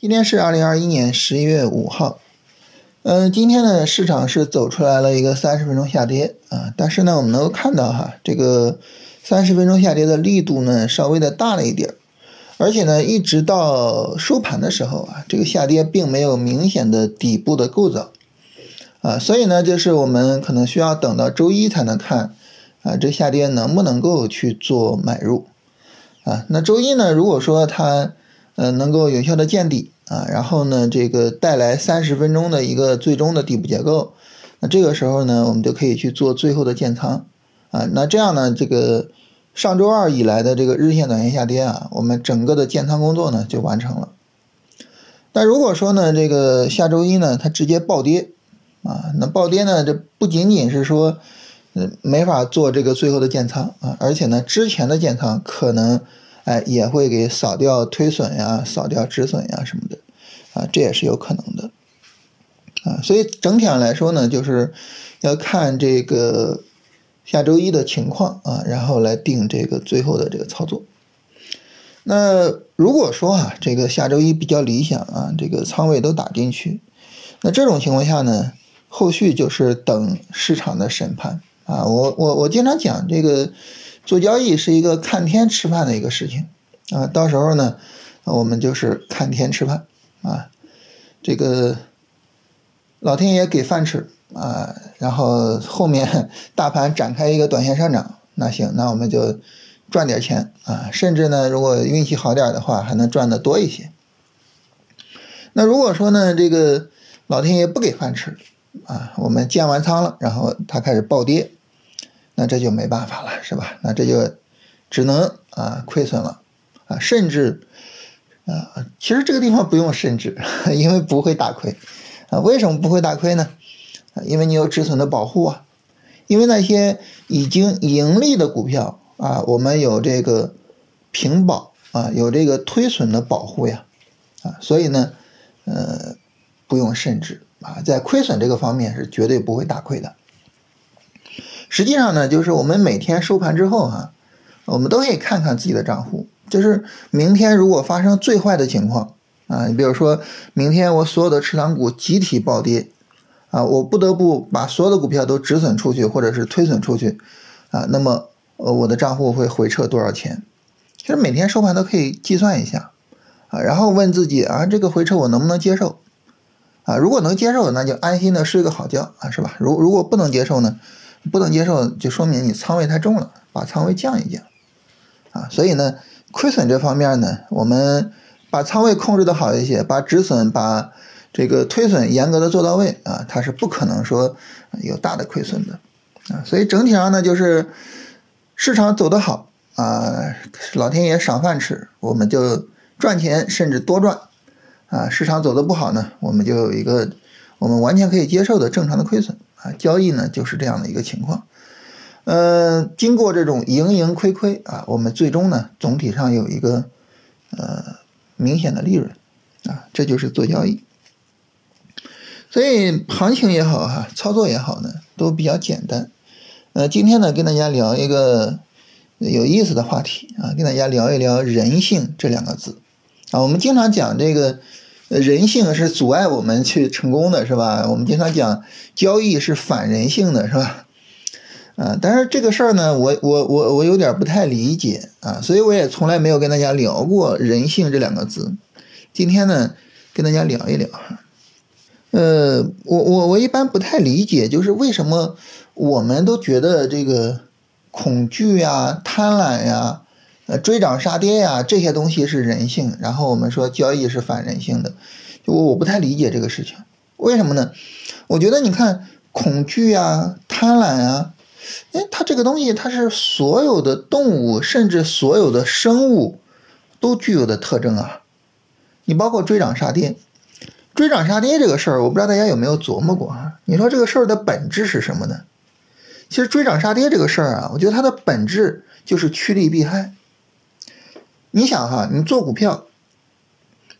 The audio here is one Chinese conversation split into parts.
今天是二零二一年十一月五号，嗯，今天呢市场是走出来了一个三十分钟下跌啊，但是呢我们能够看到哈，这个三十分钟下跌的力度呢稍微的大了一点，而且呢一直到收盘的时候啊，这个下跌并没有明显的底部的构造。啊，所以呢就是我们可能需要等到周一才能看啊这下跌能不能够去做买入。啊，那周一呢如果说它。呃，能够有效的见底啊，然后呢，这个带来三十分钟的一个最终的底部结构，那这个时候呢，我们就可以去做最后的建仓啊。那这样呢，这个上周二以来的这个日线、短线下跌啊，我们整个的建仓工作呢就完成了。但如果说呢，这个下周一呢，它直接暴跌啊，那暴跌呢，这不仅仅是说，呃，没法做这个最后的建仓啊，而且呢，之前的建仓可能。哎，也会给扫掉推损呀，扫掉止损呀什么的，啊，这也是有可能的，啊，所以整体上来说呢，就是要看这个下周一的情况啊，然后来定这个最后的这个操作。那如果说啊，这个下周一比较理想啊，这个仓位都打进去，那这种情况下呢，后续就是等市场的审判啊。我我我经常讲这个。做交易是一个看天吃饭的一个事情啊，到时候呢，我们就是看天吃饭啊，这个老天爷给饭吃啊，然后后面 大盘展开一个短线上涨，那行，那我们就赚点钱啊，甚至呢，如果运气好点的话，还能赚的多一些。那如果说呢，这个老天爷不给饭吃啊，我们建完仓了，然后它开始暴跌。那这就没办法了，是吧？那这就只能啊亏损了啊，甚至啊，其实这个地方不用甚至，因为不会大亏啊。为什么不会大亏呢？啊，因为你有止损的保护啊。因为那些已经盈利的股票啊，我们有这个平保啊，有这个推损的保护呀啊，所以呢，呃，不用甚至啊，在亏损这个方面是绝对不会大亏的。实际上呢，就是我们每天收盘之后哈，我们都可以看看自己的账户。就是明天如果发生最坏的情况啊，你比如说明天我所有的持仓股集体暴跌啊，我不得不把所有的股票都止损出去或者是推损出去啊，那么呃我的账户会回撤多少钱？其实每天收盘都可以计算一下啊，然后问自己啊，这个回撤我能不能接受啊？如果能接受，那就安心的睡个好觉啊，是吧？如如果不能接受呢？不能接受，就说明你仓位太重了，把仓位降一降，啊，所以呢，亏损这方面呢，我们把仓位控制的好一些，把止损、把这个推损严格的做到位啊，它是不可能说有大的亏损的，啊，所以整体上呢，就是市场走得好啊，老天爷赏饭吃，我们就赚钱，甚至多赚，啊，市场走的不好呢，我们就有一个我们完全可以接受的正常的亏损。啊，交易呢就是这样的一个情况，呃，经过这种盈盈亏亏啊，我们最终呢总体上有一个呃明显的利润啊，这就是做交易。所以行情也好哈，操作也好呢，都比较简单。呃，今天呢跟大家聊一个有意思的话题啊，跟大家聊一聊人性这两个字啊，我们经常讲这个。人性是阻碍我们去成功的，是吧？我们经常讲交易是反人性的，是吧？啊，但是这个事儿呢，我我我我有点不太理解啊，所以我也从来没有跟大家聊过人性这两个字。今天呢，跟大家聊一聊。呃，我我我一般不太理解，就是为什么我们都觉得这个恐惧呀、贪婪呀。呃，追涨杀跌呀，这些东西是人性。然后我们说交易是反人性的，就我不太理解这个事情，为什么呢？我觉得你看恐惧啊、贪婪啊，哎，它这个东西它是所有的动物，甚至所有的生物都具有的特征啊。你包括追涨杀跌，追涨杀跌这个事儿，我不知道大家有没有琢磨过啊？你说这个事儿的本质是什么呢？其实追涨杀跌这个事儿啊，我觉得它的本质就是趋利避害。你想哈，你做股票，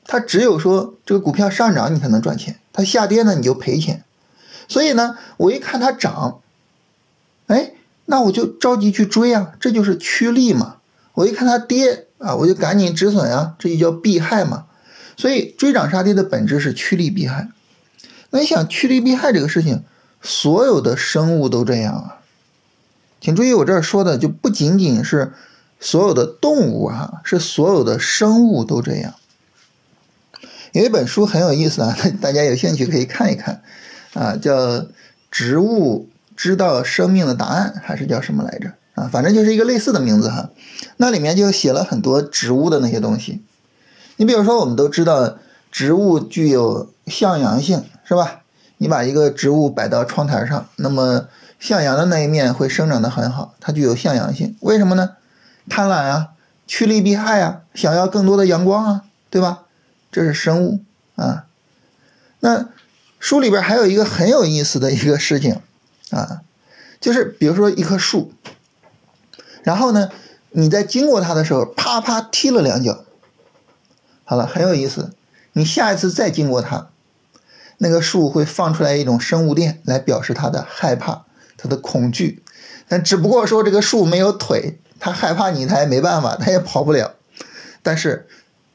它只有说这个股票上涨你才能赚钱，它下跌呢你就赔钱。所以呢，我一看它涨，哎，那我就着急去追啊，这就是趋利嘛。我一看它跌啊，我就赶紧止损啊，这就叫避害嘛。所以追涨杀跌的本质是趋利避害。那你想趋利避害这个事情，所有的生物都这样啊。请注意，我这儿说的就不仅仅是所有的动物啊，是所有的生物都这样。有一本书很有意思啊，大家有兴趣可以看一看啊，叫《植物知道生命的答案》，还是叫什么来着啊？反正就是一个类似的名字哈。那里面就写了很多植物的那些东西。你比如说，我们都知道植物具有向阳性，是吧？你把一个植物摆到窗台上，那么向阳的那一面会生长得很好，它具有向阳性。为什么呢？贪婪啊，趋利避害啊，想要更多的阳光啊，对吧？这是生物啊，那书里边还有一个很有意思的一个事情啊，就是比如说一棵树，然后呢，你在经过它的时候，啪啪踢了两脚，好了，很有意思。你下一次再经过它，那个树会放出来一种生物电来表示它的害怕、它的恐惧，但只不过说这个树没有腿，他害怕你，他也没办法，他也跑不了，但是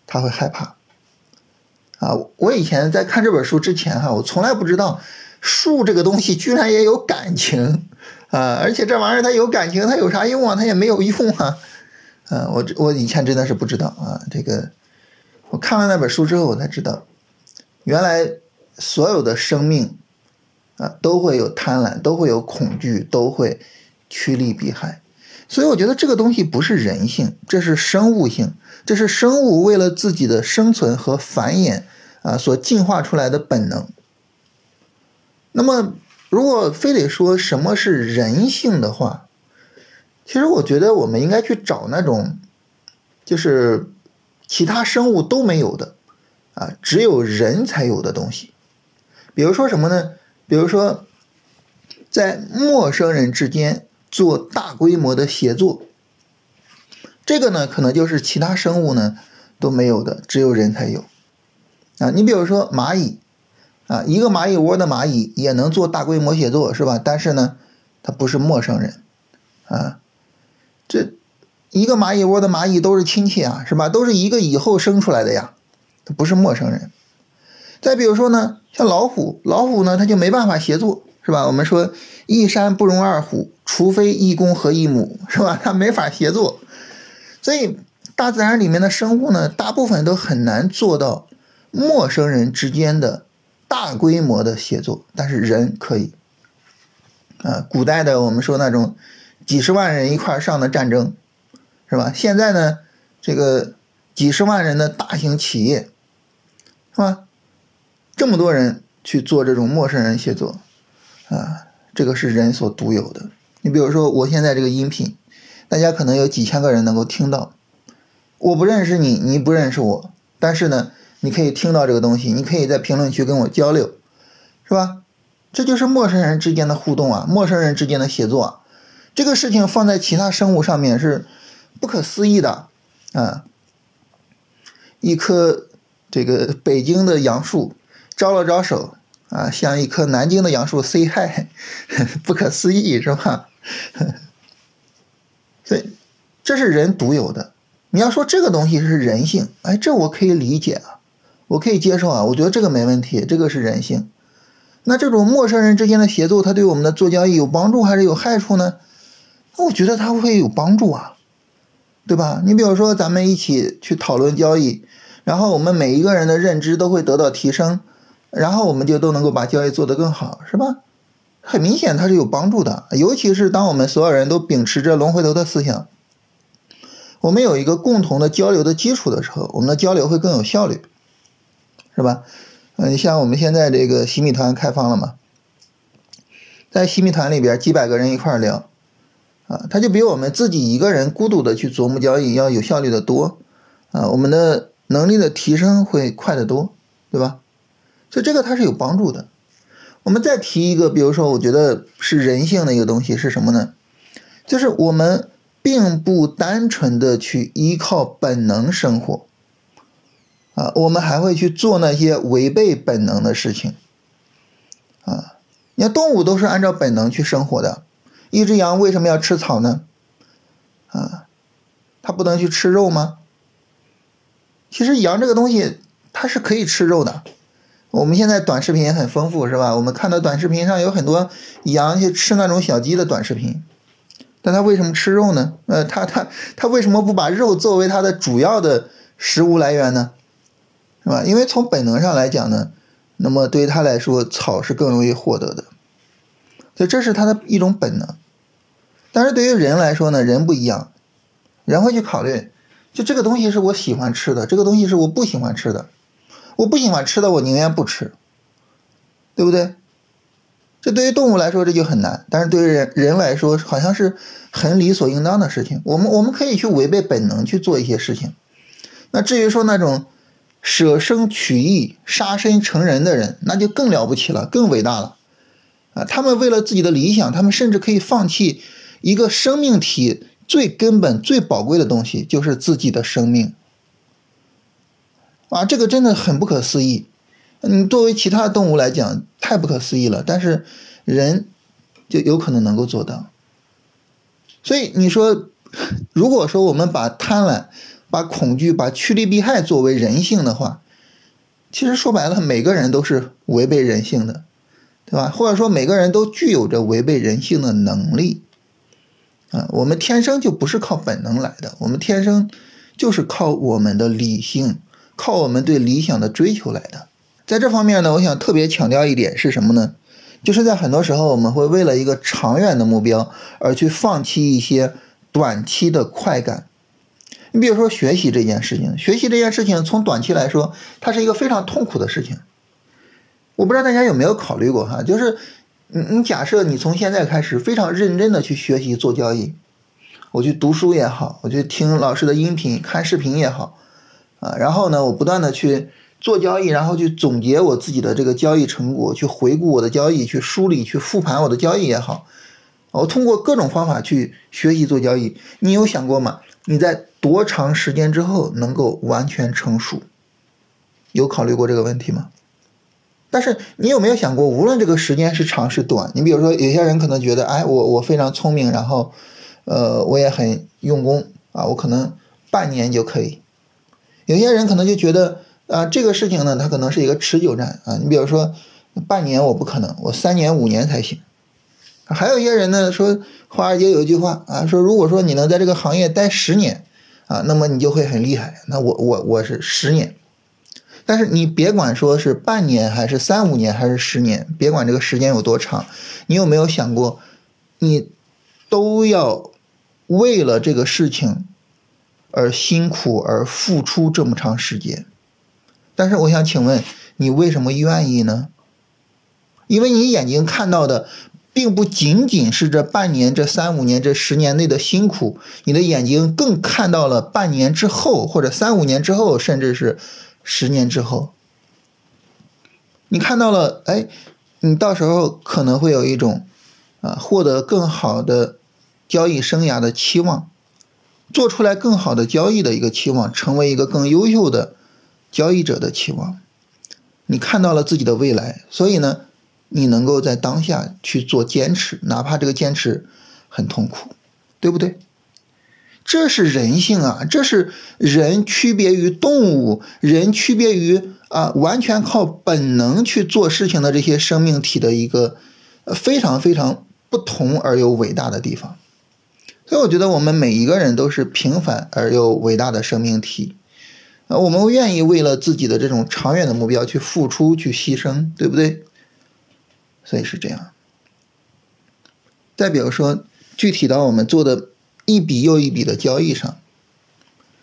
他会害怕。啊，我以前在看这本书之前哈，我从来不知道树这个东西居然也有感情啊！而且这玩意儿它有感情，它有啥用啊？它也没有用啊！啊，我我以前真的是不知道啊。这个我看完那本书之后，我才知道，原来所有的生命啊都会有贪婪，都会有恐惧，都会趋利避害。所以我觉得这个东西不是人性，这是生物性，这是生物为了自己的生存和繁衍啊所进化出来的本能。那么，如果非得说什么是人性的话，其实我觉得我们应该去找那种，就是其他生物都没有的啊，只有人才有的东西。比如说什么呢？比如说，在陌生人之间。做大规模的协作，这个呢，可能就是其他生物呢都没有的，只有人才有。啊，你比如说蚂蚁，啊，一个蚂蚁窝的蚂蚁也能做大规模协作，是吧？但是呢，它不是陌生人，啊，这一个蚂蚁窝的蚂蚁都是亲戚啊，是吧？都是一个蚁后生出来的呀，它不是陌生人。再比如说呢，像老虎，老虎呢，它就没办法协作。是吧？我们说一山不容二虎，除非一公和一母，是吧？它没法协作，所以大自然里面的生物呢，大部分都很难做到陌生人之间的大规模的协作，但是人可以。啊，古代的我们说那种几十万人一块上的战争，是吧？现在呢，这个几十万人的大型企业，是吧？这么多人去做这种陌生人协作。啊，这个是人所独有的。你比如说，我现在这个音频，大家可能有几千个人能够听到。我不认识你，你不认识我，但是呢，你可以听到这个东西，你可以在评论区跟我交流，是吧？这就是陌生人之间的互动啊，陌生人之间的协作啊。这个事情放在其他生物上面是不可思议的啊。一棵这个北京的杨树招了招手。啊，像一棵南京的杨树，say hi，不可思议是吧？所以这是人独有的。你要说这个东西是人性，哎，这我可以理解啊，我可以接受啊，我觉得这个没问题，这个是人性。那这种陌生人之间的协作，它对我们的做交易有帮助还是有害处呢？那我觉得它会有帮助啊，对吧？你比如说咱们一起去讨论交易，然后我们每一个人的认知都会得到提升。然后我们就都能够把交易做得更好，是吧？很明显它是有帮助的，尤其是当我们所有人都秉持着龙回头的思想，我们有一个共同的交流的基础的时候，我们的交流会更有效率，是吧？嗯，像我们现在这个洗米团开放了嘛，在洗米团里边几百个人一块聊，啊，它就比我们自己一个人孤独的去琢磨交易要有效率的多，啊，我们的能力的提升会快得多，对吧？所以这个它是有帮助的。我们再提一个，比如说，我觉得是人性的一个东西是什么呢？就是我们并不单纯的去依靠本能生活，啊，我们还会去做那些违背本能的事情，啊，你看动物都是按照本能去生活的。一只羊为什么要吃草呢？啊，它不能去吃肉吗？其实羊这个东西。它是可以吃肉的。我们现在短视频也很丰富，是吧？我们看到短视频上有很多羊去吃那种小鸡的短视频，但它为什么吃肉呢？呃，它它它为什么不把肉作为它的主要的食物来源呢？是吧？因为从本能上来讲呢，那么对于它来说，草是更容易获得的，所以这是它的一种本能。但是对于人来说呢，人不一样，人会去考虑，就这个东西是我喜欢吃的，这个东西是我不喜欢吃的。我不喜欢吃的，我宁愿不吃，对不对？这对于动物来说这就很难，但是对于人人来说，好像是很理所应当的事情。我们我们可以去违背本能去做一些事情。那至于说那种舍生取义、杀身成仁的人，那就更了不起了，更伟大了啊！他们为了自己的理想，他们甚至可以放弃一个生命体最根本、最宝贵的东西，就是自己的生命。啊，这个真的很不可思议。嗯，作为其他动物来讲，太不可思议了。但是人就有可能能够做到。所以你说，如果说我们把贪婪、把恐惧、把趋利避害作为人性的话，其实说白了，每个人都是违背人性的，对吧？或者说每个人都具有着违背人性的能力。啊，我们天生就不是靠本能来的，我们天生就是靠我们的理性。靠我们对理想的追求来的，在这方面呢，我想特别强调一点是什么呢？就是在很多时候，我们会为了一个长远的目标而去放弃一些短期的快感。你比如说学习这件事情，学习这件事情从短期来说，它是一个非常痛苦的事情。我不知道大家有没有考虑过哈，就是你你假设你从现在开始非常认真的去学习做交易，我去读书也好，我去听老师的音频、看视频也好。啊，然后呢，我不断的去做交易，然后去总结我自己的这个交易成果，去回顾我的交易，去梳理、去复盘我的交易也好，我通过各种方法去学习做交易。你有想过吗？你在多长时间之后能够完全成熟？有考虑过这个问题吗？但是你有没有想过，无论这个时间是长是短，你比如说有些人可能觉得，哎，我我非常聪明，然后，呃，我也很用功啊，我可能半年就可以。有些人可能就觉得啊，这个事情呢，它可能是一个持久战啊。你比如说，半年我不可能，我三年五年才行。还有一些人呢说，华尔街有一句话啊，说如果说你能在这个行业待十年啊，那么你就会很厉害。那我我我是十年，但是你别管说是半年还是三五年还是十年，别管这个时间有多长，你有没有想过，你都要为了这个事情。而辛苦而付出这么长时间，但是我想请问你为什么愿意呢？因为你眼睛看到的，并不仅仅是这半年、这三五年、这十年内的辛苦，你的眼睛更看到了半年之后，或者三五年之后，甚至是十年之后，你看到了，哎，你到时候可能会有一种啊，获得更好的交易生涯的期望。做出来更好的交易的一个期望，成为一个更优秀的交易者的期望。你看到了自己的未来，所以呢，你能够在当下去做坚持，哪怕这个坚持很痛苦，对不对？这是人性啊，这是人区别于动物，人区别于啊完全靠本能去做事情的这些生命体的一个非常非常不同而又伟大的地方。所以我觉得我们每一个人都是平凡而又伟大的生命体，啊，我们愿意为了自己的这种长远的目标去付出、去牺牲，对不对？所以是这样。再比如说，具体到我们做的一笔又一笔的交易上，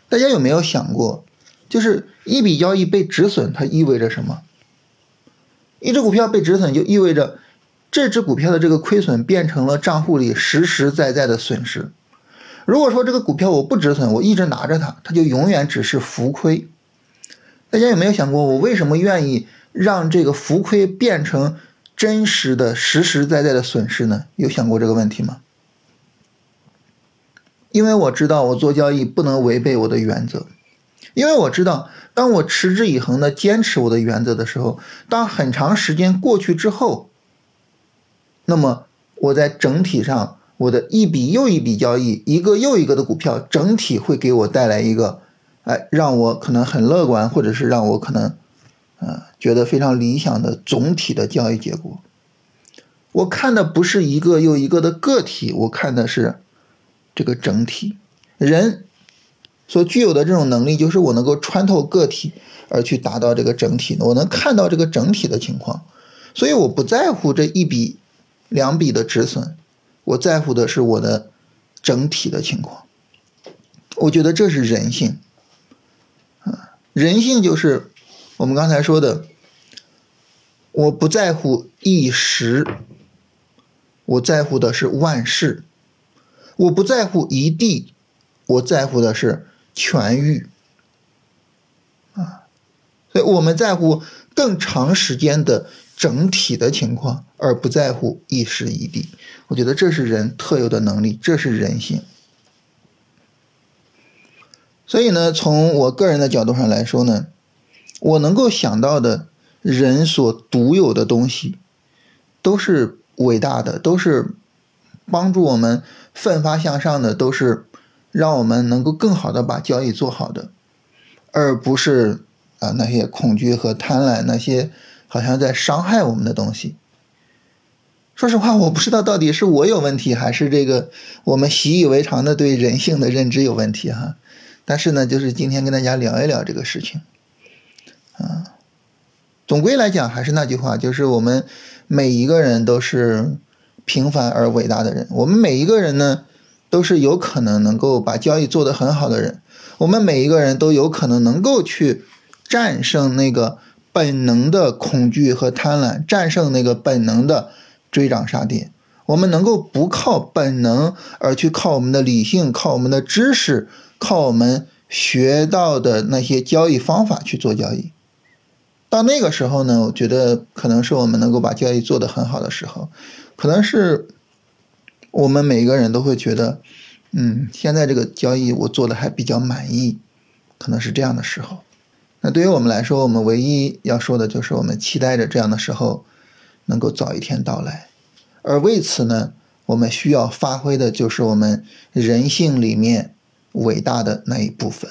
大家有没有想过，就是一笔交易被止损，它意味着什么？一只股票被止损，就意味着。这只股票的这个亏损变成了账户里实实在在的损失。如果说这个股票我不止损，我一直拿着它，它就永远只是浮亏。大家有没有想过，我为什么愿意让这个浮亏变成真实的、实实在在的损失呢？有想过这个问题吗？因为我知道我做交易不能违背我的原则，因为我知道当我持之以恒的坚持我的原则的时候，当很长时间过去之后。那么我在整体上，我的一笔又一笔交易，一个又一个的股票，整体会给我带来一个，哎，让我可能很乐观，或者是让我可能啊，觉得非常理想的总体的交易结果。我看的不是一个又一个的个体，我看的是这个整体。人所具有的这种能力，就是我能够穿透个体而去达到这个整体的，我能看到这个整体的情况，所以我不在乎这一笔、两笔的止损，我在乎的是我的整体的情况。我觉得这是人性，啊，人性就是我们刚才说的，我不在乎一时。我在乎的是万事，我不在乎一地，我在乎的是全域，啊，所以我们在乎更长时间的整体的情况，而不在乎一时一地。我觉得这是人特有的能力，这是人性。所以呢，从我个人的角度上来说呢，我能够想到的人所独有的东西，都是。伟大的都是帮助我们奋发向上的，都是让我们能够更好的把交易做好的，而不是啊那些恐惧和贪婪那些好像在伤害我们的东西。说实话，我不知道到底是我有问题，还是这个我们习以为常的对人性的认知有问题哈。但是呢，就是今天跟大家聊一聊这个事情，啊，总归来讲还是那句话，就是我们。每一个人都是平凡而伟大的人。我们每一个人呢，都是有可能能够把交易做得很好的人。我们每一个人都有可能能够去战胜那个本能的恐惧和贪婪，战胜那个本能的追涨杀跌。我们能够不靠本能，而去靠我们的理性，靠我们的知识，靠我们学到的那些交易方法去做交易。到那个时候呢，我觉得可能是我们能够把交易做得很好的时候，可能是我们每个人都会觉得，嗯，现在这个交易我做的还比较满意，可能是这样的时候。那对于我们来说，我们唯一要说的就是我们期待着这样的时候能够早一天到来，而为此呢，我们需要发挥的就是我们人性里面伟大的那一部分。